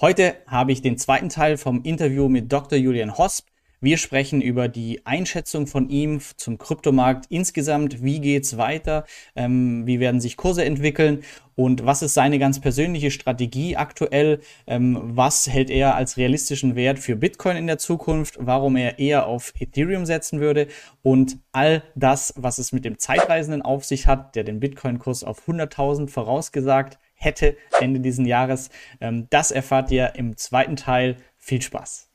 Heute habe ich den zweiten Teil vom Interview mit Dr. Julian Hosp. Wir sprechen über die Einschätzung von ihm zum Kryptomarkt insgesamt. Wie geht's weiter? Ähm, wie werden sich Kurse entwickeln? Und was ist seine ganz persönliche Strategie aktuell? Ähm, was hält er als realistischen Wert für Bitcoin in der Zukunft? Warum er eher auf Ethereum setzen würde? Und all das, was es mit dem Zeitreisenden auf sich hat, der den Bitcoin-Kurs auf 100.000 vorausgesagt hätte Ende dieses Jahres. Ähm, das erfahrt ihr im zweiten Teil. Viel Spaß!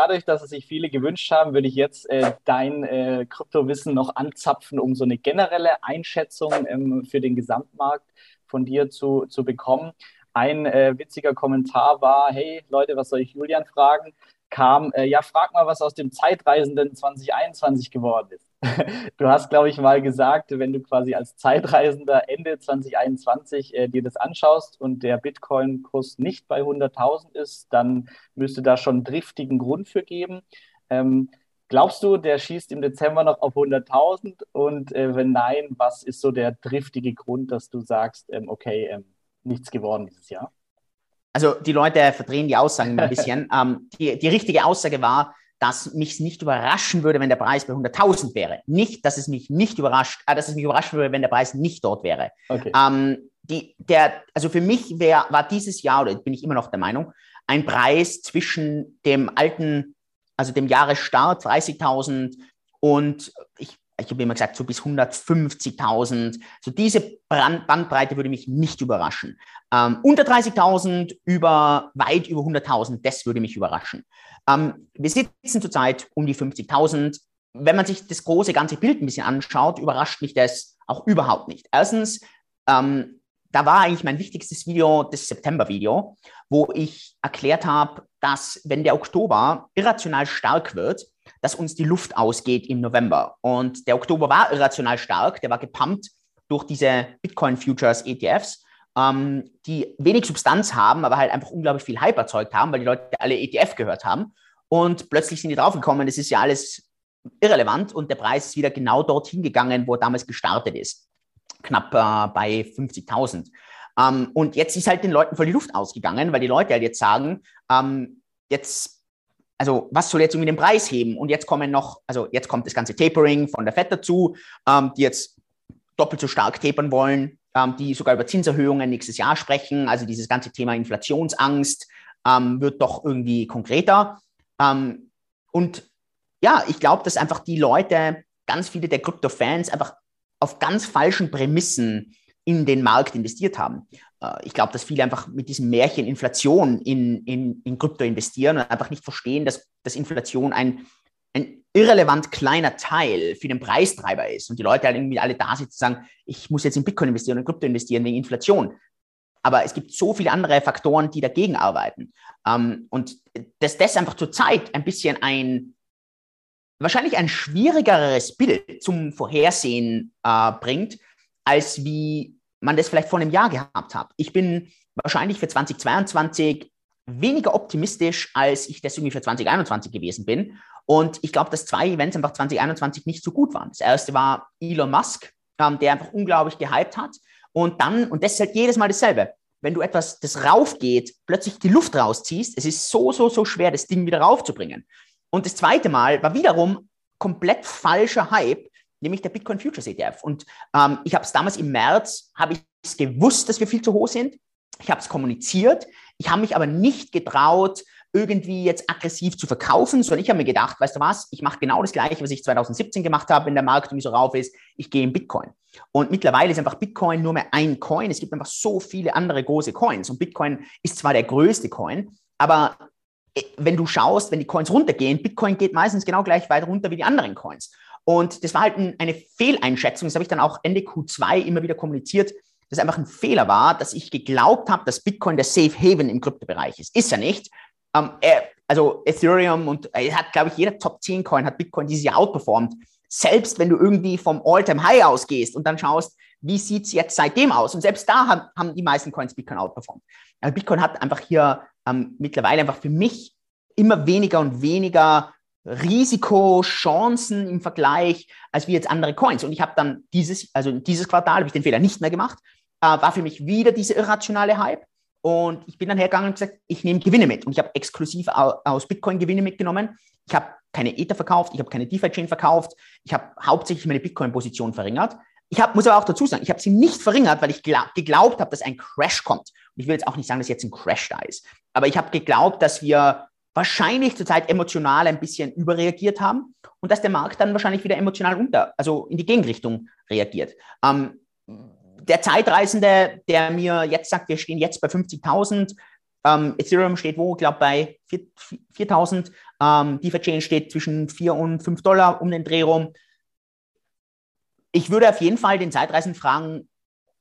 dadurch, dass es sich viele gewünscht haben, würde ich jetzt äh, dein äh, Kryptowissen noch anzapfen, um so eine generelle Einschätzung ähm, für den Gesamtmarkt von dir zu, zu bekommen. Ein äh, witziger Kommentar war, hey Leute, was soll ich Julian fragen? Kam, äh, ja, frag mal, was aus dem Zeitreisenden 2021 geworden ist. Du hast, glaube ich, mal gesagt, wenn du quasi als Zeitreisender Ende 2021 äh, dir das anschaust und der Bitcoin-Kurs nicht bei 100.000 ist, dann müsste da schon driftigen Grund für geben. Ähm, glaubst du, der schießt im Dezember noch auf 100.000? Und äh, wenn nein, was ist so der driftige Grund, dass du sagst, ähm, okay, ähm, nichts geworden dieses Jahr? Also die Leute verdrehen die Aussagen ein bisschen. ähm, die, die richtige Aussage war, dass mich nicht überraschen würde, wenn der Preis bei 100.000 wäre. Nicht, dass es mich nicht überrascht, äh, dass es mich überraschen würde, wenn der Preis nicht dort wäre. Okay. Ähm, die, der, also für mich wär, war dieses Jahr, oder bin ich immer noch der Meinung, ein Preis zwischen dem alten, also dem Jahresstart 30.000 und ich ich habe immer gesagt, so bis 150.000. So diese Bandbreite würde mich nicht überraschen. Ähm, unter 30.000, über weit über 100.000, das würde mich überraschen. Ähm, wir sitzen zurzeit um die 50.000. Wenn man sich das große ganze Bild ein bisschen anschaut, überrascht mich das auch überhaupt nicht. Erstens, ähm, da war eigentlich mein wichtigstes Video das September-Video, wo ich erklärt habe, dass wenn der Oktober irrational stark wird, dass uns die Luft ausgeht im November. Und der Oktober war irrational stark, der war gepumpt durch diese Bitcoin Futures ETFs, ähm, die wenig Substanz haben, aber halt einfach unglaublich viel Hype erzeugt haben, weil die Leute alle ETF gehört haben. Und plötzlich sind die draufgekommen, das ist ja alles irrelevant und der Preis ist wieder genau dorthin gegangen, wo er damals gestartet ist. Knapp äh, bei 50.000. Ähm, und jetzt ist halt den Leuten voll die Luft ausgegangen, weil die Leute halt jetzt sagen, ähm, jetzt also was soll jetzt irgendwie den Preis heben? Und jetzt kommen noch, also jetzt kommt das ganze Tapering von der FED dazu, ähm, die jetzt doppelt so stark tapern wollen, ähm, die sogar über Zinserhöhungen nächstes Jahr sprechen. Also dieses ganze Thema Inflationsangst ähm, wird doch irgendwie konkreter. Ähm, und ja, ich glaube, dass einfach die Leute, ganz viele der Krypto-Fans einfach auf ganz falschen Prämissen in den Markt investiert haben. Äh, ich glaube, dass viele einfach mit diesem Märchen Inflation in, in, in Krypto investieren und einfach nicht verstehen, dass, dass Inflation ein, ein irrelevant kleiner Teil für den Preistreiber ist. Und die Leute halt irgendwie alle da sitzen und sagen, ich muss jetzt in Bitcoin investieren und in Krypto investieren wegen Inflation. Aber es gibt so viele andere Faktoren, die dagegen arbeiten. Ähm, und dass das einfach zurzeit ein bisschen ein, wahrscheinlich ein schwierigeres Bild zum Vorhersehen äh, bringt, als wie man das vielleicht vor einem Jahr gehabt hat. Ich bin wahrscheinlich für 2022 weniger optimistisch, als ich das irgendwie für 2021 gewesen bin. Und ich glaube, dass zwei Events einfach 2021 nicht so gut waren. Das erste war Elon Musk, ähm, der einfach unglaublich gehypt hat. Und dann, und das ist halt jedes Mal dasselbe, wenn du etwas, das raufgeht, plötzlich die Luft rausziehst, es ist so, so, so schwer, das Ding wieder raufzubringen. Und das zweite Mal war wiederum komplett falscher Hype, nämlich der Bitcoin Futures ETF. Und ähm, ich habe es damals im März, habe ich es gewusst, dass wir viel zu hoch sind. Ich habe es kommuniziert. Ich habe mich aber nicht getraut, irgendwie jetzt aggressiv zu verkaufen, sondern ich habe mir gedacht, weißt du was, ich mache genau das Gleiche, was ich 2017 gemacht habe, wenn der Markt irgendwie so rauf ist. Ich gehe in Bitcoin. Und mittlerweile ist einfach Bitcoin nur mehr ein Coin. Es gibt einfach so viele andere große Coins. Und Bitcoin ist zwar der größte Coin, aber äh, wenn du schaust, wenn die Coins runtergehen, Bitcoin geht meistens genau gleich weit runter wie die anderen Coins. Und das war halt ein, eine Fehleinschätzung. Das habe ich dann auch Ende Q2 immer wieder kommuniziert, dass einfach ein Fehler war, dass ich geglaubt habe, dass Bitcoin der Safe Haven im Kryptobereich ist. Ist er nicht. Ähm, er, also Ethereum und er hat, glaube ich, jeder Top 10 Coin hat Bitcoin dieses Jahr outperformed. Selbst wenn du irgendwie vom All-Time-High ausgehst und dann schaust, wie sieht es jetzt seitdem aus? Und selbst da haben, haben die meisten Coins Bitcoin outperformed. Also Bitcoin hat einfach hier ähm, mittlerweile einfach für mich immer weniger und weniger Risikochancen im Vergleich als wie jetzt andere Coins. Und ich habe dann dieses, also dieses Quartal habe ich den Fehler nicht mehr gemacht, äh, war für mich wieder diese irrationale Hype. Und ich bin dann hergegangen und gesagt, ich nehme Gewinne mit. Und ich habe exklusiv aus Bitcoin Gewinne mitgenommen. Ich habe keine Ether verkauft, ich habe keine DeFi-Chain verkauft, ich habe hauptsächlich meine Bitcoin-Position verringert. Ich hab, muss aber auch dazu sagen, ich habe sie nicht verringert, weil ich glaub, geglaubt habe, dass ein Crash kommt. Und ich will jetzt auch nicht sagen, dass jetzt ein Crash da ist. Aber ich habe geglaubt, dass wir wahrscheinlich zurzeit emotional ein bisschen überreagiert haben und dass der Markt dann wahrscheinlich wieder emotional unter, also in die Gegenrichtung reagiert. Ähm, der Zeitreisende, der mir jetzt sagt, wir stehen jetzt bei 50.000, ähm, Ethereum steht wo? Ich glaube bei 4.000. Ähm, DeFi Chain steht zwischen 4 und 5 Dollar um den Dreh rum. Ich würde auf jeden Fall den Zeitreisenden fragen,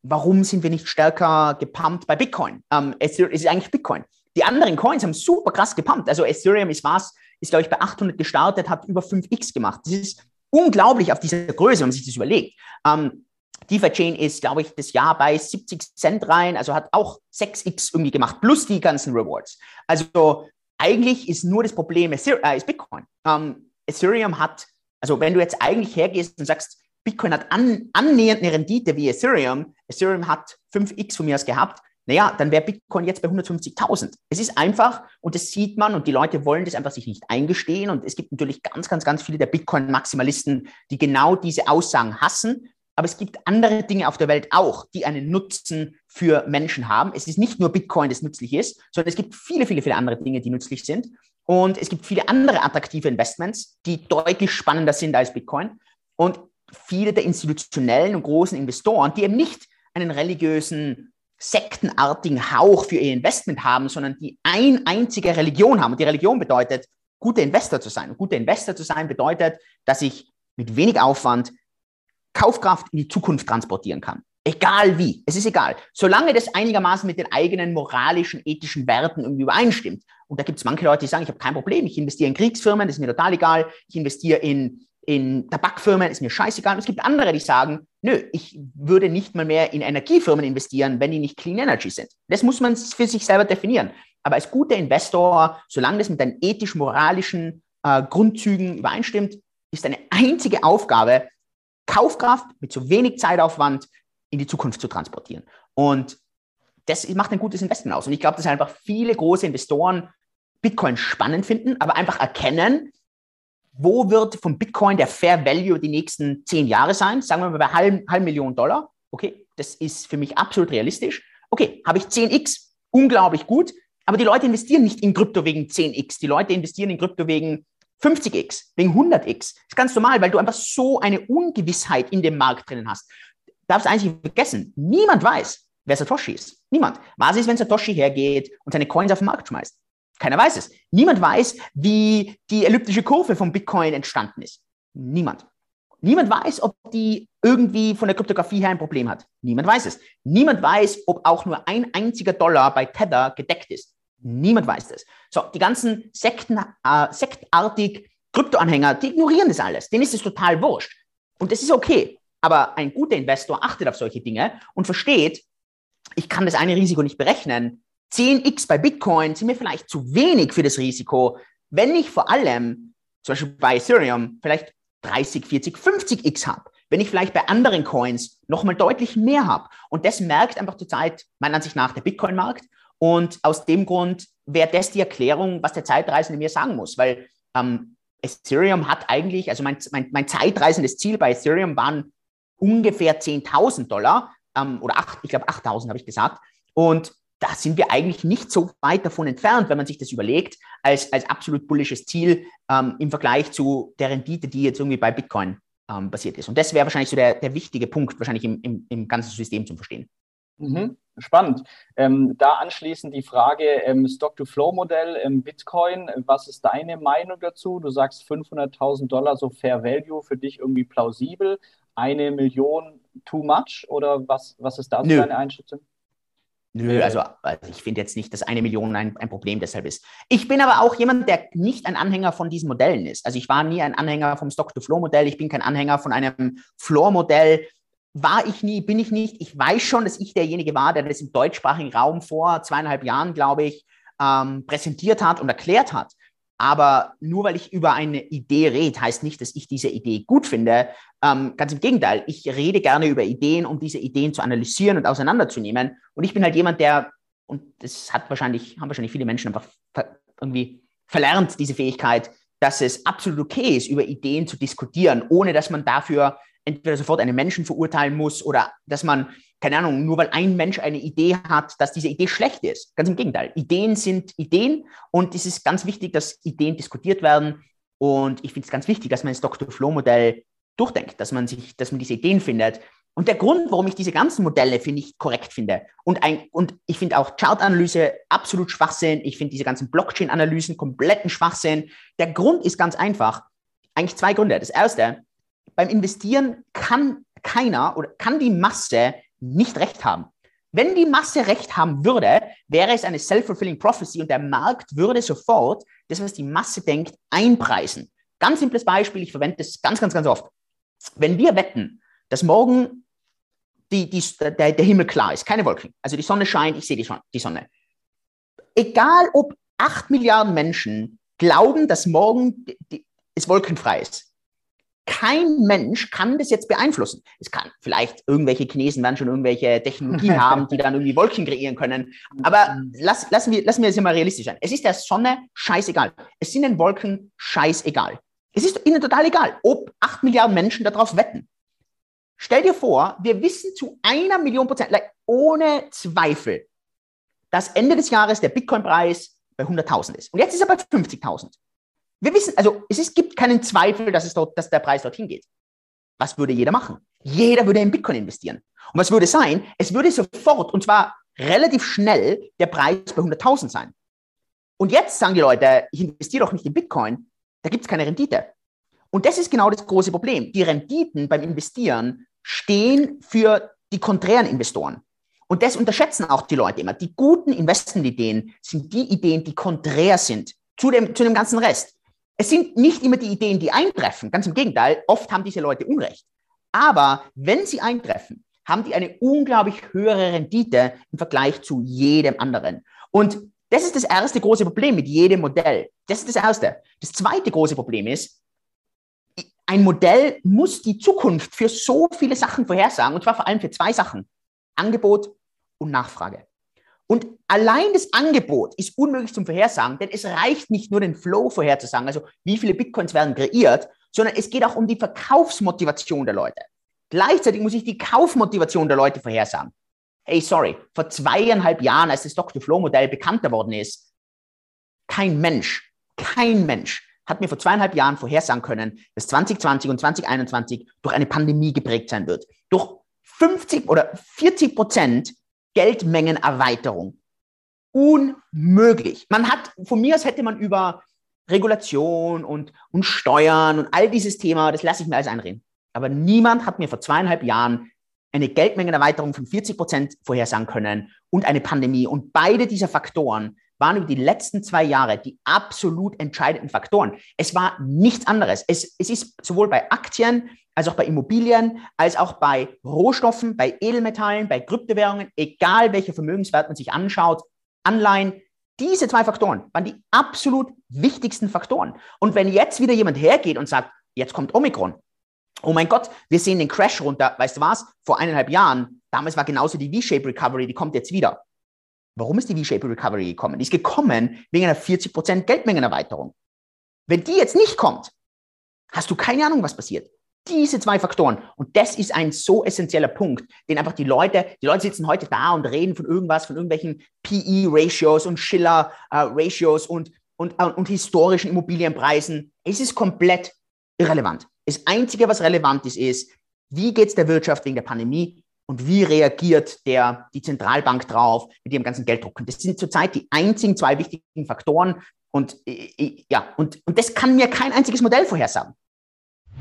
warum sind wir nicht stärker gepumpt bei Bitcoin? Ähm, es ist eigentlich Bitcoin. Die anderen Coins haben super krass gepumpt. Also Ethereum ist was, ist glaube ich bei 800 gestartet, hat über 5x gemacht. Das ist unglaublich auf dieser Größe, wenn man sich das überlegt. Ähm, DeFi Chain ist, glaube ich, das Jahr bei 70 Cent rein, also hat auch 6x irgendwie gemacht, plus die ganzen Rewards. Also eigentlich ist nur das Problem äh, ist Bitcoin. Ähm, Ethereum hat, also wenn du jetzt eigentlich hergehst und sagst, Bitcoin hat an, annähernd eine Rendite wie Ethereum, Ethereum hat 5x von mir aus gehabt, naja, dann wäre Bitcoin jetzt bei 150.000. Es ist einfach, und das sieht man, und die Leute wollen das einfach sich nicht eingestehen. Und es gibt natürlich ganz, ganz, ganz viele der Bitcoin-Maximalisten, die genau diese Aussagen hassen. Aber es gibt andere Dinge auf der Welt auch, die einen Nutzen für Menschen haben. Es ist nicht nur Bitcoin, das nützlich ist, sondern es gibt viele, viele, viele andere Dinge, die nützlich sind. Und es gibt viele andere attraktive Investments, die deutlich spannender sind als Bitcoin. Und viele der institutionellen und großen Investoren, die eben nicht einen religiösen sektenartigen Hauch für ihr Investment haben, sondern die ein einzige Religion haben. Und die Religion bedeutet, guter Investor zu sein. Und guter Investor zu sein bedeutet, dass ich mit wenig Aufwand Kaufkraft in die Zukunft transportieren kann. Egal wie, es ist egal. Solange das einigermaßen mit den eigenen moralischen, ethischen Werten irgendwie übereinstimmt. Und da gibt es manche Leute, die sagen, ich habe kein Problem, ich investiere in Kriegsfirmen, das ist mir total egal. Ich investiere in in Tabakfirmen ist mir scheißegal. Und es gibt andere, die sagen, nö, ich würde nicht mal mehr in Energiefirmen investieren, wenn die nicht Clean Energy sind. Das muss man für sich selber definieren. Aber als guter Investor, solange das mit deinen ethisch-moralischen äh, Grundzügen übereinstimmt, ist deine einzige Aufgabe, Kaufkraft mit so wenig Zeitaufwand in die Zukunft zu transportieren. Und das macht ein gutes Investment aus. Und ich glaube, dass einfach viele große Investoren Bitcoin spannend finden, aber einfach erkennen, wo wird von Bitcoin der Fair Value die nächsten zehn Jahre sein? Sagen wir mal bei halb, halb Million Dollar. Okay, das ist für mich absolut realistisch. Okay, habe ich 10x, unglaublich gut. Aber die Leute investieren nicht in Krypto wegen 10x. Die Leute investieren in Krypto wegen 50x, wegen 100x. Das ist ganz normal, weil du einfach so eine Ungewissheit in dem Markt drinnen hast. Darfst eins nicht vergessen. Niemand weiß, wer Satoshi ist. Niemand. Was ist, wenn Satoshi hergeht und seine Coins auf den Markt schmeißt? Keiner weiß es. Niemand weiß, wie die elliptische Kurve vom Bitcoin entstanden ist. Niemand. Niemand weiß, ob die irgendwie von der Kryptographie her ein Problem hat. Niemand weiß es. Niemand weiß, ob auch nur ein einziger Dollar bei Tether gedeckt ist. Niemand weiß das. So, die ganzen Sekten, äh, sektartig Kryptoanhänger, die ignorieren das alles. Denen ist es total wurscht. Und das ist okay. Aber ein guter Investor achtet auf solche Dinge und versteht, ich kann das eine Risiko nicht berechnen. 10x bei Bitcoin sind mir vielleicht zu wenig für das Risiko, wenn ich vor allem, zum Beispiel bei Ethereum, vielleicht 30, 40, 50x habe. Wenn ich vielleicht bei anderen Coins nochmal deutlich mehr habe. Und das merkt einfach zurzeit, meiner Ansicht nach, der Bitcoin-Markt. Und aus dem Grund wäre das die Erklärung, was der Zeitreisende mir sagen muss. Weil ähm, Ethereum hat eigentlich, also mein, mein, mein zeitreisendes Ziel bei Ethereum waren ungefähr 10.000 Dollar ähm, oder 8, ich glaube 8.000 habe ich gesagt. Und da sind wir eigentlich nicht so weit davon entfernt, wenn man sich das überlegt, als, als absolut bullisches Ziel ähm, im Vergleich zu der Rendite, die jetzt irgendwie bei Bitcoin ähm, basiert ist. Und das wäre wahrscheinlich so der, der wichtige Punkt, wahrscheinlich im, im, im ganzen System zum Verstehen. Mhm. Spannend. Ähm, da anschließend die Frage ähm, Stock-to-Flow-Modell im Bitcoin. Was ist deine Meinung dazu? Du sagst 500.000 Dollar so Fair Value für dich irgendwie plausibel. Eine Million too much? Oder was, was ist da so deine Einschätzung? Nö, also, also ich finde jetzt nicht, dass eine Million ein, ein Problem deshalb ist. Ich bin aber auch jemand, der nicht ein Anhänger von diesen Modellen ist. Also ich war nie ein Anhänger vom Stock-to-Flow-Modell. Ich bin kein Anhänger von einem Floor-Modell. War ich nie, bin ich nicht. Ich weiß schon, dass ich derjenige war, der das im deutschsprachigen Raum vor zweieinhalb Jahren, glaube ich, ähm, präsentiert hat und erklärt hat. Aber nur weil ich über eine Idee rede, heißt nicht, dass ich diese Idee gut finde. Ähm, ganz im Gegenteil, ich rede gerne über Ideen, um diese Ideen zu analysieren und auseinanderzunehmen. Und ich bin halt jemand, der, und das hat wahrscheinlich, haben wahrscheinlich viele Menschen einfach irgendwie verlernt, diese Fähigkeit, dass es absolut okay ist, über Ideen zu diskutieren, ohne dass man dafür entweder sofort einen Menschen verurteilen muss oder dass man, keine Ahnung, nur weil ein Mensch eine Idee hat, dass diese Idee schlecht ist. Ganz im Gegenteil. Ideen sind Ideen und es ist ganz wichtig, dass Ideen diskutiert werden. Und ich finde es ganz wichtig, dass man das Dr. Flow-Modell durchdenkt, dass man sich, dass man diese Ideen findet. Und der Grund, warum ich diese ganzen Modelle, finde ich, korrekt finde. Und, ein, und ich finde auch Chartanalyse absolut Schwachsinn. Ich finde diese ganzen Blockchain-Analysen kompletten Schwachsinn. Der Grund ist ganz einfach. Eigentlich zwei Gründe. Das erste, beim Investieren kann keiner oder kann die Masse nicht recht haben. Wenn die Masse recht haben würde, wäre es eine self-fulfilling prophecy und der Markt würde sofort das, was die Masse denkt, einpreisen. Ganz simples Beispiel, ich verwende das ganz, ganz, ganz oft. Wenn wir wetten, dass morgen die, die, der, der Himmel klar ist, keine Wolken, also die Sonne scheint, ich sehe die, die Sonne. Egal ob acht Milliarden Menschen glauben, dass morgen die, die, es wolkenfrei ist, kein Mensch kann das jetzt beeinflussen. Es kann vielleicht irgendwelche Chinesen werden schon irgendwelche Technologien haben, die dann irgendwie Wolken kreieren können. Aber lass, lassen, wir, lassen wir es mal realistisch sein. Es ist der Sonne scheißegal. Es sind den Wolken scheißegal. Es ist ihnen total egal, ob acht Milliarden Menschen darauf wetten. Stell dir vor, wir wissen zu einer Million Prozent, ohne Zweifel, dass Ende des Jahres der Bitcoin-Preis bei 100.000 ist. Und jetzt ist er bei 50.000. Wir wissen, also es ist, gibt keinen Zweifel, dass, es dort, dass der Preis dorthin geht. Was würde jeder machen? Jeder würde in Bitcoin investieren. Und was würde sein? Es würde sofort, und zwar relativ schnell, der Preis bei 100.000 sein. Und jetzt sagen die Leute, ich investiere doch nicht in Bitcoin, da gibt es keine Rendite. Und das ist genau das große Problem. Die Renditen beim Investieren stehen für die konträren Investoren. Und das unterschätzen auch die Leute immer. Die guten Investmentideen sind die Ideen, die konträr sind zu dem, zu dem ganzen Rest. Es sind nicht immer die Ideen, die eintreffen. Ganz im Gegenteil, oft haben diese Leute Unrecht. Aber wenn sie eintreffen, haben die eine unglaublich höhere Rendite im Vergleich zu jedem anderen. Und das ist das erste große Problem mit jedem Modell. Das ist das erste. Das zweite große Problem ist, ein Modell muss die Zukunft für so viele Sachen vorhersagen, und zwar vor allem für zwei Sachen. Angebot und Nachfrage. Und allein das Angebot ist unmöglich zum Vorhersagen, denn es reicht nicht nur den Flow vorherzusagen, also wie viele Bitcoins werden kreiert, sondern es geht auch um die Verkaufsmotivation der Leute. Gleichzeitig muss ich die Kaufmotivation der Leute vorhersagen. Hey, sorry, vor zweieinhalb Jahren, als das Dr. Flow-Modell bekannter worden ist, kein Mensch, kein Mensch hat mir vor zweieinhalb Jahren vorhersagen können, dass 2020 und 2021 durch eine Pandemie geprägt sein wird. Durch 50 oder 40 Prozent Geldmengenerweiterung. Unmöglich. Man hat, von mir aus hätte man über Regulation und, und Steuern und all dieses Thema, das lasse ich mir alles einreden. Aber niemand hat mir vor zweieinhalb Jahren eine Geldmengenerweiterung von 40 Prozent vorhersagen können und eine Pandemie. Und beide dieser Faktoren waren über die letzten zwei Jahre die absolut entscheidenden Faktoren. Es war nichts anderes. Es, es ist sowohl bei Aktien als auch bei Immobilien, als auch bei Rohstoffen, bei Edelmetallen, bei Kryptowährungen, egal welcher Vermögenswert man sich anschaut, Anleihen, diese zwei Faktoren waren die absolut wichtigsten Faktoren. Und wenn jetzt wieder jemand hergeht und sagt, jetzt kommt Omikron, oh mein Gott, wir sehen den Crash runter, weißt du was, vor eineinhalb Jahren, damals war genauso die V-Shape Recovery, die kommt jetzt wieder. Warum ist die V-Shape Recovery gekommen? Die ist gekommen wegen einer 40% Geldmengenerweiterung. Wenn die jetzt nicht kommt, hast du keine Ahnung, was passiert. Diese zwei Faktoren. Und das ist ein so essentieller Punkt, den einfach die Leute, die Leute sitzen heute da und reden von irgendwas, von irgendwelchen PE-Ratios und Schiller-Ratios uh, und, und, uh, und historischen Immobilienpreisen. Es ist komplett irrelevant. Das Einzige, was relevant ist, ist, wie geht es der Wirtschaft wegen der Pandemie und wie reagiert der, die Zentralbank drauf mit ihrem ganzen Gelddruck. Und das sind zurzeit die einzigen zwei wichtigen Faktoren. Und, äh, äh, ja, und, und das kann mir kein einziges Modell vorhersagen.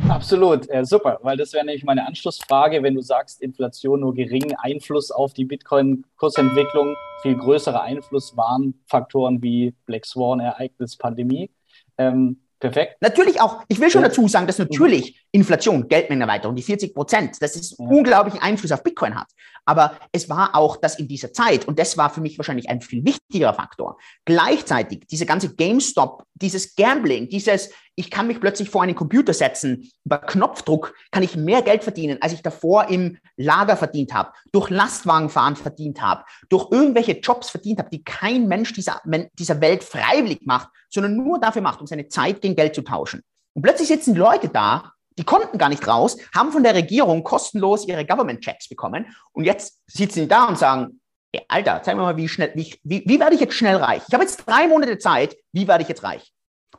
Absolut, äh, super, weil das wäre nämlich meine Anschlussfrage, wenn du sagst, Inflation nur geringen Einfluss auf die Bitcoin-Kursentwicklung, viel größerer Einfluss waren Faktoren wie Black Swan-Ereignis, Pandemie. Ähm, Perfekt. Natürlich auch, ich will schon dazu sagen, dass natürlich Inflation, Geldmengenerweiterung, die 40 Prozent, das ist ja. unglaublichen Einfluss auf Bitcoin hat. Aber es war auch das in dieser Zeit, und das war für mich wahrscheinlich ein viel wichtigerer Faktor. Gleichzeitig diese ganze GameStop, dieses Gambling, dieses, ich kann mich plötzlich vor einen Computer setzen, über Knopfdruck kann ich mehr Geld verdienen, als ich davor im Lager verdient habe, durch Lastwagenfahren verdient habe, durch irgendwelche Jobs verdient habe, die kein Mensch dieser, dieser Welt freiwillig macht, sondern nur dafür macht, um seine Zeit gegen Geld zu tauschen. Und plötzlich sitzen Leute da, die konnten gar nicht raus, haben von der Regierung kostenlos ihre Government-Checks bekommen und jetzt sitzen sie da und sagen, hey, Alter, zeig mir mal, wie schnell, wie, wie, wie werde ich jetzt schnell reich? Ich habe jetzt drei Monate Zeit, wie werde ich jetzt reich?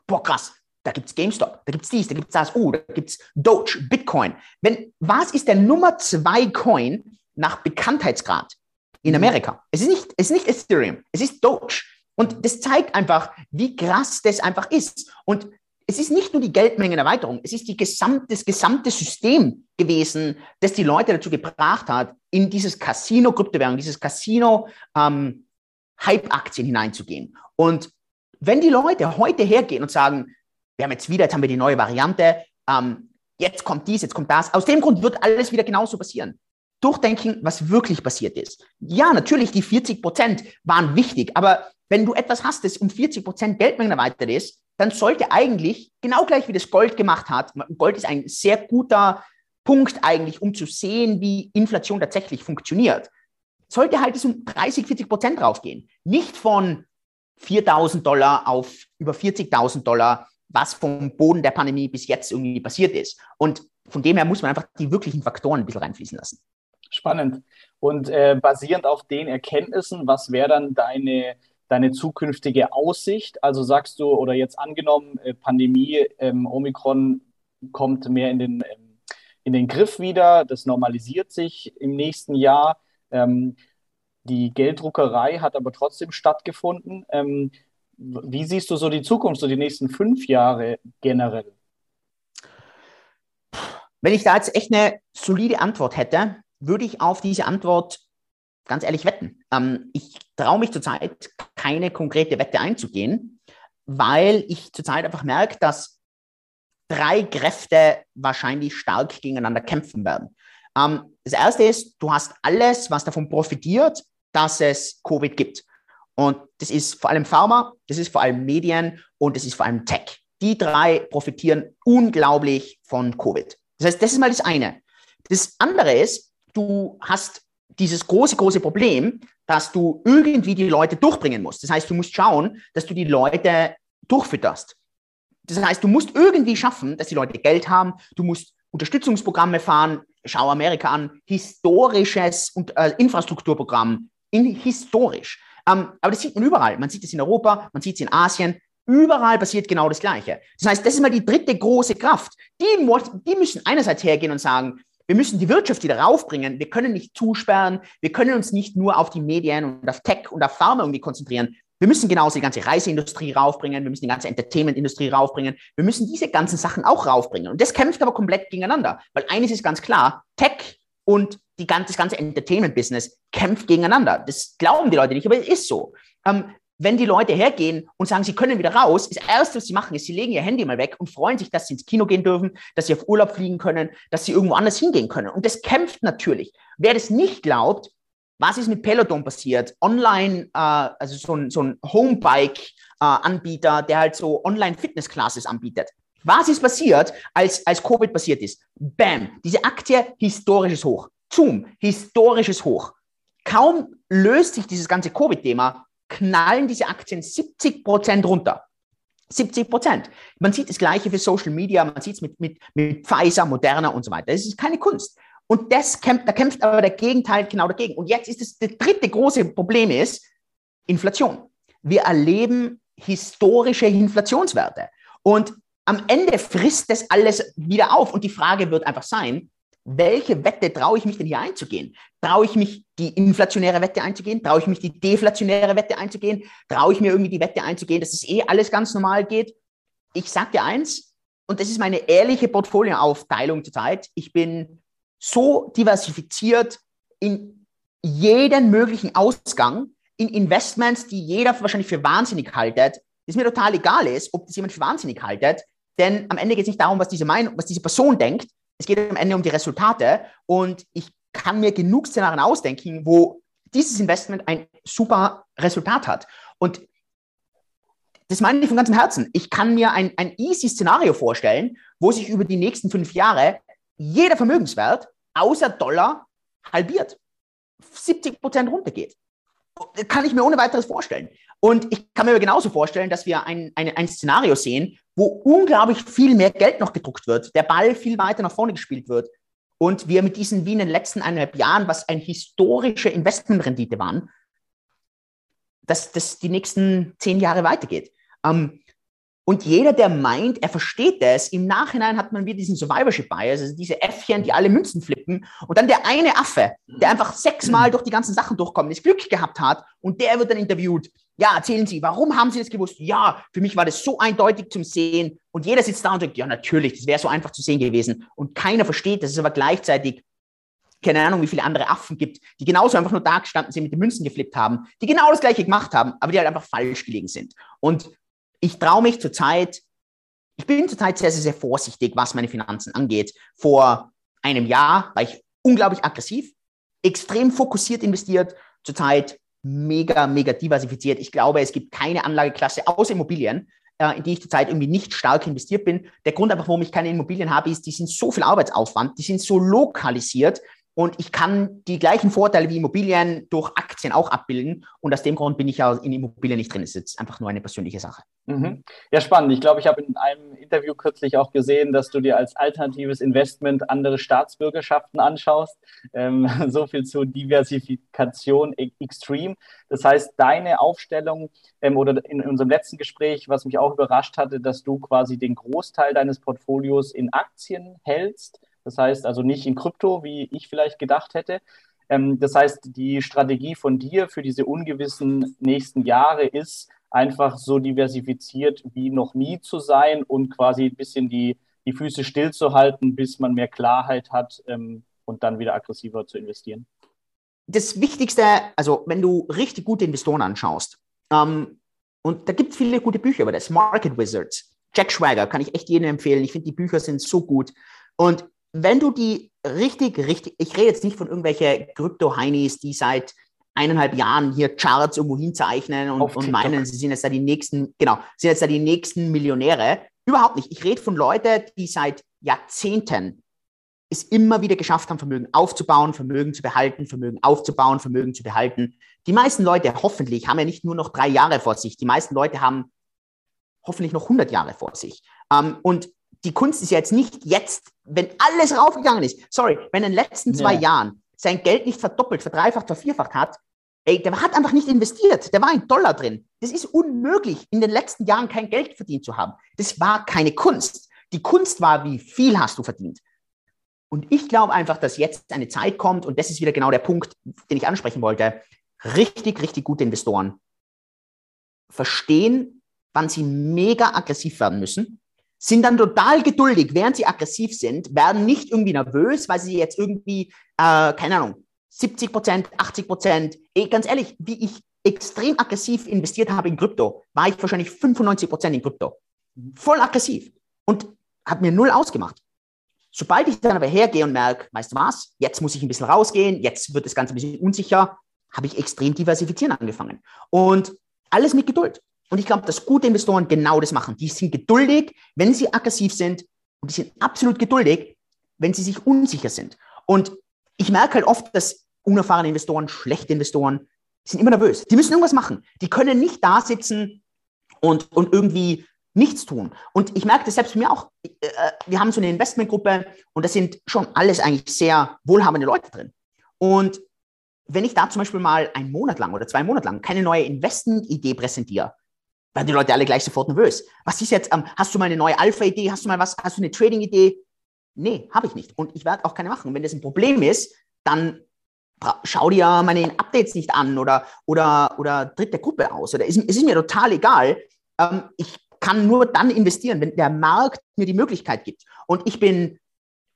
Boah, krass, da gibt es GameStop, da gibt es dies, da gibt es das, oh, da gibt es Doge, Bitcoin. Wenn, was ist der Nummer zwei Coin nach Bekanntheitsgrad in. Amerika? Es ist nicht, es ist nicht Ethereum, es ist Doge. Und das zeigt einfach, wie krass das einfach ist. Und es ist nicht nur die Geldmengenerweiterung, es ist die gesamte, das gesamte System gewesen, das die Leute dazu gebracht hat, in dieses Casino-Kryptowährung, dieses Casino-Hype-Aktien ähm, hineinzugehen. Und wenn die Leute heute hergehen und sagen, wir haben jetzt wieder, jetzt haben wir die neue Variante, ähm, jetzt kommt dies, jetzt kommt das, aus dem Grund wird alles wieder genauso passieren durchdenken, was wirklich passiert ist. Ja, natürlich, die 40 Prozent waren wichtig, aber wenn du etwas hast, das um 40 Prozent Geldmengen erweitert ist, dann sollte eigentlich, genau gleich wie das Gold gemacht hat, Gold ist ein sehr guter Punkt eigentlich, um zu sehen, wie Inflation tatsächlich funktioniert, sollte halt es um 30, 40 Prozent raufgehen. Nicht von 4.000 Dollar auf über 40.000 Dollar, was vom Boden der Pandemie bis jetzt irgendwie passiert ist. Und von dem her muss man einfach die wirklichen Faktoren ein bisschen reinfließen lassen. Spannend. Und äh, basierend auf den Erkenntnissen, was wäre dann deine, deine zukünftige Aussicht? Also sagst du, oder jetzt angenommen, äh, Pandemie, ähm, Omikron kommt mehr in den, ähm, in den Griff wieder, das normalisiert sich im nächsten Jahr. Ähm, die Gelddruckerei hat aber trotzdem stattgefunden. Wie siehst du so die Zukunft, so die nächsten fünf Jahre generell? Wenn ich da jetzt echt eine solide Antwort hätte, würde ich auf diese Antwort ganz ehrlich wetten. Ähm, ich traue mich zurzeit keine konkrete Wette einzugehen, weil ich zurzeit einfach merke, dass drei Kräfte wahrscheinlich stark gegeneinander kämpfen werden. Ähm, das erste ist, du hast alles, was davon profitiert, dass es Covid gibt. Und das ist vor allem Pharma, das ist vor allem Medien und das ist vor allem Tech. Die drei profitieren unglaublich von Covid. Das heißt, das ist mal das eine. Das andere ist, du hast dieses große, große Problem, dass du irgendwie die Leute durchbringen musst. Das heißt, du musst schauen, dass du die Leute durchfütterst. Das heißt, du musst irgendwie schaffen, dass die Leute Geld haben. Du musst Unterstützungsprogramme fahren. Schau Amerika an. Historisches und, äh, Infrastrukturprogramm. In, historisch. Ähm, aber das sieht man überall. Man sieht es in Europa, man sieht es in Asien. Überall passiert genau das Gleiche. Das heißt, das ist mal die dritte große Kraft. Die, die müssen einerseits hergehen und sagen, wir müssen die Wirtschaft wieder raufbringen. Wir können nicht zusperren. Wir können uns nicht nur auf die Medien und auf Tech und auf Pharma irgendwie konzentrieren. Wir müssen genauso die ganze Reiseindustrie raufbringen. Wir müssen die ganze Entertainment-Industrie raufbringen. Wir müssen diese ganzen Sachen auch raufbringen. Und das kämpft aber komplett gegeneinander. Weil eines ist ganz klar, Tech und die ganze, das ganze Entertainment-Business kämpft gegeneinander. Das glauben die Leute nicht, aber es ist so. Ähm, wenn die Leute hergehen und sagen, sie können wieder raus, das Erste, was sie machen, ist, sie legen ihr Handy mal weg und freuen sich, dass sie ins Kino gehen dürfen, dass sie auf Urlaub fliegen können, dass sie irgendwo anders hingehen können. Und das kämpft natürlich. Wer das nicht glaubt, was ist mit Peloton passiert? Online, äh, also so ein, so ein Homebike-Anbieter, äh, der halt so Online-Fitness-Classes anbietet. Was ist passiert, als, als Covid passiert ist? Bam, diese Aktie, historisches Hoch. Zoom, historisches Hoch. Kaum löst sich dieses ganze Covid-Thema, knallen diese Aktien 70 Prozent runter. 70 Prozent. Man sieht das Gleiche für Social Media, man sieht es mit, mit, mit Pfizer, Moderna und so weiter. Das ist keine Kunst. Und das kämpft, da kämpft aber der Gegenteil genau dagegen. Und jetzt ist das, das dritte große Problem ist Inflation. Wir erleben historische Inflationswerte. Und am Ende frisst das alles wieder auf. Und die Frage wird einfach sein, welche Wette traue ich mich denn hier einzugehen? Traue ich mich, die inflationäre Wette einzugehen? Traue ich mich, die deflationäre Wette einzugehen? Traue ich mir irgendwie die Wette einzugehen, dass es eh alles ganz normal geht? Ich sage dir eins, und das ist meine ehrliche Portfolioaufteilung zurzeit. Ich bin so diversifiziert in jeden möglichen Ausgang, in Investments, die jeder wahrscheinlich für wahnsinnig haltet, dass mir total egal ist, ob das jemand für wahnsinnig haltet. Denn am Ende geht es nicht darum, was diese Meinung, was diese Person denkt. Es geht am Ende um die Resultate und ich kann mir genug Szenarien ausdenken, wo dieses Investment ein super Resultat hat. Und das meine ich von ganzem Herzen. Ich kann mir ein, ein easy Szenario vorstellen, wo sich über die nächsten fünf Jahre jeder Vermögenswert außer Dollar halbiert. 70 Prozent runtergeht. Kann ich mir ohne weiteres vorstellen. Und ich kann mir genauso vorstellen, dass wir ein, ein, ein Szenario sehen, wo unglaublich viel mehr Geld noch gedruckt wird, der Ball viel weiter nach vorne gespielt wird und wir mit diesen wie in den letzten eineinhalb Jahren, was eine historische Investmentrendite waren, dass das die nächsten zehn Jahre weitergeht. Ähm, und jeder, der meint, er versteht das, im Nachhinein hat man wieder diesen Survivorship Bias, also diese Äffchen, die alle Münzen flippen. Und dann der eine Affe, der einfach sechsmal durch die ganzen Sachen durchkommt, das Glück gehabt hat und der wird dann interviewt. Ja, erzählen Sie, warum haben Sie das gewusst? Ja, für mich war das so eindeutig zum Sehen. Und jeder sitzt da und sagt, ja, natürlich, das wäre so einfach zu sehen gewesen. Und keiner versteht, dass es aber gleichzeitig keine Ahnung, wie viele andere Affen gibt, die genauso einfach nur da gestanden sind, mit den Münzen geflippt haben, die genau das Gleiche gemacht haben, aber die halt einfach falsch gelegen sind. Und ich traue mich zurzeit, ich bin zurzeit sehr, sehr, sehr vorsichtig, was meine Finanzen angeht. Vor einem Jahr war ich unglaublich aggressiv, extrem fokussiert investiert, zurzeit mega, mega diversifiziert. Ich glaube, es gibt keine Anlageklasse außer Immobilien, äh, in die ich zurzeit irgendwie nicht stark investiert bin. Der Grund einfach, warum ich keine Immobilien habe, ist, die sind so viel Arbeitsaufwand, die sind so lokalisiert, und ich kann die gleichen Vorteile wie Immobilien durch Aktien auch abbilden. Und aus dem Grund bin ich ja in Immobilien nicht drin. Es ist jetzt einfach nur eine persönliche Sache. Mhm. Ja, spannend. Ich glaube, ich habe in einem Interview kürzlich auch gesehen, dass du dir als alternatives Investment andere Staatsbürgerschaften anschaust. Ähm, so viel zu Diversifikation e-, extrem. Das heißt, deine Aufstellung ähm, oder in unserem letzten Gespräch, was mich auch überrascht hatte, dass du quasi den Großteil deines Portfolios in Aktien hältst das heißt also nicht in Krypto, wie ich vielleicht gedacht hätte. Ähm, das heißt, die Strategie von dir für diese ungewissen nächsten Jahre ist, einfach so diversifiziert wie noch nie zu sein und quasi ein bisschen die, die Füße stillzuhalten, bis man mehr Klarheit hat ähm, und dann wieder aggressiver zu investieren. Das Wichtigste, also wenn du richtig gute Investoren anschaust, ähm, und da gibt es viele gute Bücher über das, Market Wizards, Jack Schwager, kann ich echt jedem empfehlen. Ich finde, die Bücher sind so gut. Und wenn du die richtig, richtig, ich rede jetzt nicht von irgendwelche Krypto-Heinis, die seit eineinhalb Jahren hier Charts irgendwo hinzeichnen und, und meinen, sie sind jetzt da die nächsten, genau, sind jetzt da die nächsten Millionäre. Überhaupt nicht. Ich rede von Leuten, die seit Jahrzehnten es immer wieder geschafft haben, Vermögen aufzubauen, Vermögen zu behalten, Vermögen aufzubauen, Vermögen zu behalten. Die meisten Leute, hoffentlich, haben ja nicht nur noch drei Jahre vor sich. Die meisten Leute haben hoffentlich noch 100 Jahre vor sich. Ähm, und die Kunst ist ja jetzt nicht jetzt, wenn alles raufgegangen ist. Sorry, wenn in den letzten zwei ja. Jahren sein Geld nicht verdoppelt, verdreifacht, vervierfacht hat, ey, der hat einfach nicht investiert. Der war ein Dollar drin. Das ist unmöglich, in den letzten Jahren kein Geld verdient zu haben. Das war keine Kunst. Die Kunst war, wie viel hast du verdient. Und ich glaube einfach, dass jetzt eine Zeit kommt, und das ist wieder genau der Punkt, den ich ansprechen wollte, richtig, richtig gute Investoren verstehen, wann sie mega aggressiv werden müssen sind dann total geduldig, während sie aggressiv sind, werden nicht irgendwie nervös, weil sie jetzt irgendwie, äh, keine Ahnung, 70 Prozent, 80 Prozent, ganz ehrlich, wie ich extrem aggressiv investiert habe in Krypto, war ich wahrscheinlich 95 Prozent in Krypto. Voll aggressiv. Und hat mir null ausgemacht. Sobald ich dann aber hergehe und merke, weißt du was, jetzt muss ich ein bisschen rausgehen, jetzt wird das Ganze ein bisschen unsicher, habe ich extrem diversifizieren angefangen. Und alles mit Geduld. Und ich glaube, dass gute Investoren genau das machen. Die sind geduldig, wenn sie aggressiv sind und die sind absolut geduldig, wenn sie sich unsicher sind. Und ich merke halt oft, dass unerfahrene Investoren, schlechte Investoren, sind immer nervös. Die müssen irgendwas machen. Die können nicht da sitzen und, und irgendwie nichts tun. Und ich merke das selbst bei mir auch. Äh, wir haben so eine Investmentgruppe und da sind schon alles eigentlich sehr wohlhabende Leute drin. Und wenn ich da zum Beispiel mal einen Monat lang oder zwei Monate lang keine neue Investmentidee präsentiere, werden die Leute alle gleich sofort nervös. Was ist jetzt, ähm, hast du mal eine neue Alpha-Idee? Hast du mal was, hast du eine Trading-Idee? Nee, habe ich nicht. Und ich werde auch keine machen. Wenn das ein Problem ist, dann schau dir meine Updates nicht an oder, oder, oder tritt der Gruppe aus. Oder es, es ist mir total egal. Ähm, ich kann nur dann investieren, wenn der Markt mir die Möglichkeit gibt. Und ich bin,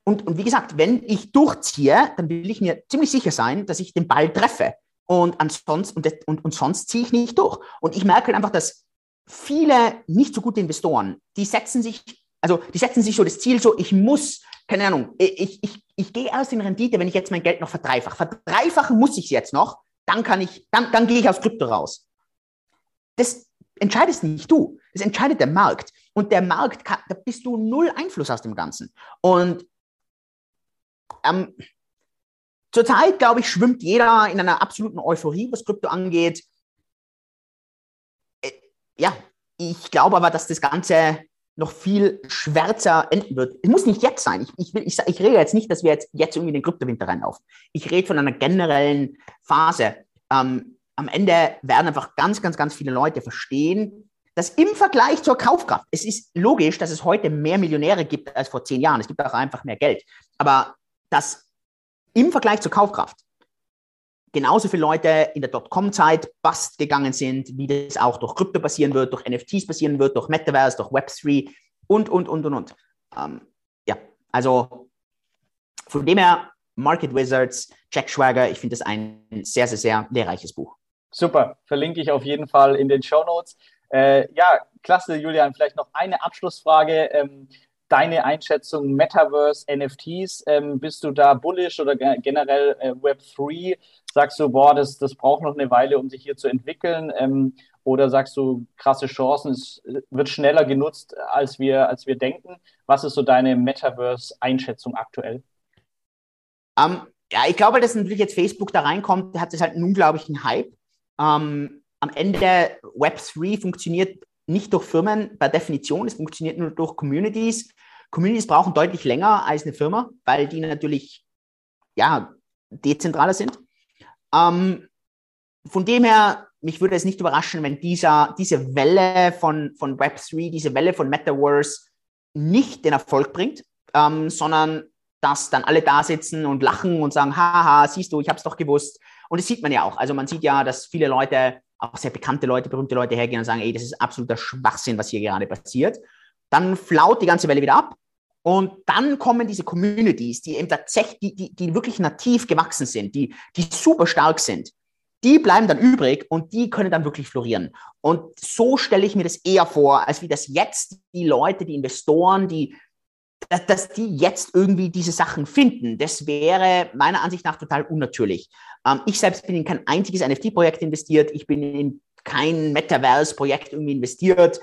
und, und wie gesagt, wenn ich durchziehe, dann will ich mir ziemlich sicher sein, dass ich den Ball treffe. Und ansonsten, und, und, und sonst ziehe ich nicht durch. Und ich merke halt einfach, dass viele nicht so gute Investoren, die setzen sich Also die setzen sich so das Ziel so, ich muss, keine Ahnung, ich, ich, ich gehe erst in Rendite, wenn ich jetzt mein Geld noch verdreifache. Verdreifachen muss ich es jetzt noch, dann kann ich, dann, dann gehe ich aus Krypto raus. Das entscheidest nicht du, das entscheidet der Markt. Und der Markt, kann, da bist du null Einfluss aus dem Ganzen. Und ähm, zurzeit, glaube ich, schwimmt jeder in einer absoluten Euphorie, was Krypto angeht. Ja, ich glaube aber, dass das Ganze noch viel schwärzer enden wird. Es muss nicht jetzt sein. Ich, ich, will, ich, ich rede jetzt nicht, dass wir jetzt, jetzt irgendwie den Kryptowinter reinlaufen. Ich rede von einer generellen Phase. Ähm, am Ende werden einfach ganz, ganz, ganz viele Leute verstehen, dass im Vergleich zur Kaufkraft, es ist logisch, dass es heute mehr Millionäre gibt als vor zehn Jahren. Es gibt auch einfach mehr Geld. Aber dass im Vergleich zur Kaufkraft genauso viele Leute in der Dotcom-Zeit bust gegangen sind, wie das auch durch Krypto passieren wird, durch NFTs passieren wird, durch Metaverse, durch Web3 und, und, und, und, und. Ähm, ja, also von dem her, Market Wizards, Jack Schwager, ich finde das ein sehr, sehr, sehr lehrreiches Buch. Super, verlinke ich auf jeden Fall in den Show Notes. Äh, ja, klasse, Julian. Vielleicht noch eine Abschlussfrage. Ähm, deine Einschätzung Metaverse, NFTs, ähm, bist du da bullish oder generell äh, Web3? Sagst du, boah, das, das braucht noch eine Weile, um sich hier zu entwickeln? Ähm, oder sagst du, krasse Chancen, es wird schneller genutzt, als wir, als wir denken? Was ist so deine Metaverse-Einschätzung aktuell? Um, ähm, ja, ich glaube, dass natürlich jetzt Facebook da reinkommt, hat es halt einen unglaublichen Hype. Um, ähm, am Ende Web3 funktioniert nicht durch Firmen per Definition, es funktioniert nur durch Communities. Communities brauchen deutlich länger als eine Firma, weil die natürlich ja, dezentraler sind. Ähm, von dem her, mich würde es nicht überraschen, wenn dieser, diese Welle von, von Web3, diese Welle von Metaverse nicht den Erfolg bringt, ähm, sondern dass dann alle da sitzen und lachen und sagen, haha, siehst du, ich habe es doch gewusst. Und das sieht man ja auch. Also man sieht ja, dass viele Leute auch sehr bekannte Leute, berühmte Leute hergehen und sagen, ey, das ist absoluter Schwachsinn, was hier gerade passiert. Dann flaut die ganze Welle wieder ab. Und dann kommen diese Communities, die eben tatsächlich, die, die, die wirklich nativ gewachsen sind, die, die super stark sind, die bleiben dann übrig und die können dann wirklich florieren. Und so stelle ich mir das eher vor, als wie das jetzt die Leute, die Investoren, die, dass, die jetzt irgendwie diese Sachen finden. Das wäre meiner Ansicht nach total unnatürlich. Ähm, ich selbst bin in kein einziges NFT-Projekt investiert. Ich bin in kein Metaverse-Projekt irgendwie investiert.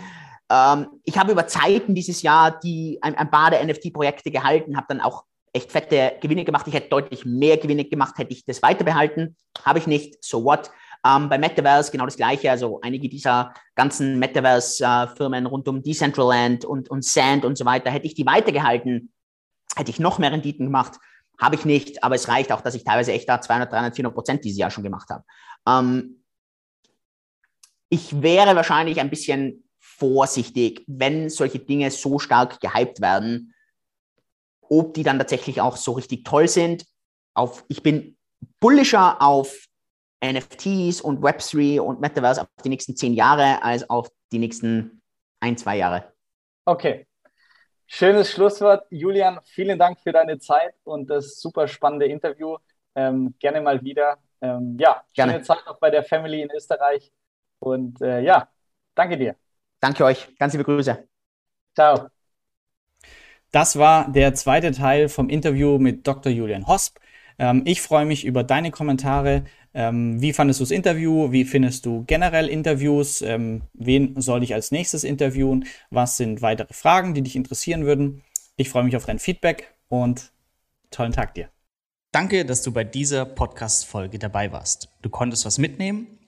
Ähm, ich habe über Zeiten dieses Jahr die, ein, ein paar der NFT-Projekte gehalten, habe dann auch echt fette Gewinne gemacht. Ich hätte deutlich mehr Gewinne gemacht, hätte ich das weiter behalten. Habe ich nicht. So what? Ähm, bei Metaverse genau das Gleiche. Also einige dieser ganzen Metaverse-Firmen rund um Decentraland und, und Sand und so weiter, hätte ich die weitergehalten, hätte ich noch mehr Renditen gemacht. Habe ich nicht, aber es reicht auch, dass ich teilweise echt da 200, 300, 400 Prozent dieses Jahr schon gemacht habe. Ähm, ich wäre wahrscheinlich ein bisschen vorsichtig, wenn solche Dinge so stark gehypt werden, ob die dann tatsächlich auch so richtig toll sind. Auf, ich bin bullischer auf NFTs und Web3 und Metaverse auf die nächsten zehn Jahre als auf die nächsten ein, zwei Jahre. Okay, Schönes Schlusswort. Julian, vielen Dank für deine Zeit und das super spannende Interview. Ähm, gerne mal wieder. Ähm, ja, gerne. schöne Zeit auch bei der Family in Österreich. Und äh, ja, danke dir. Danke euch. Ganz liebe Grüße. Ciao. Das war der zweite Teil vom Interview mit Dr. Julian Hosp. Ähm, ich freue mich über deine Kommentare. Ähm, wie fandest du das Interview? Wie findest du generell Interviews? Ähm, wen soll ich als nächstes interviewen? Was sind weitere Fragen, die dich interessieren würden? Ich freue mich auf dein Feedback und tollen Tag dir. Danke, dass du bei dieser Podcast-Folge dabei warst. Du konntest was mitnehmen?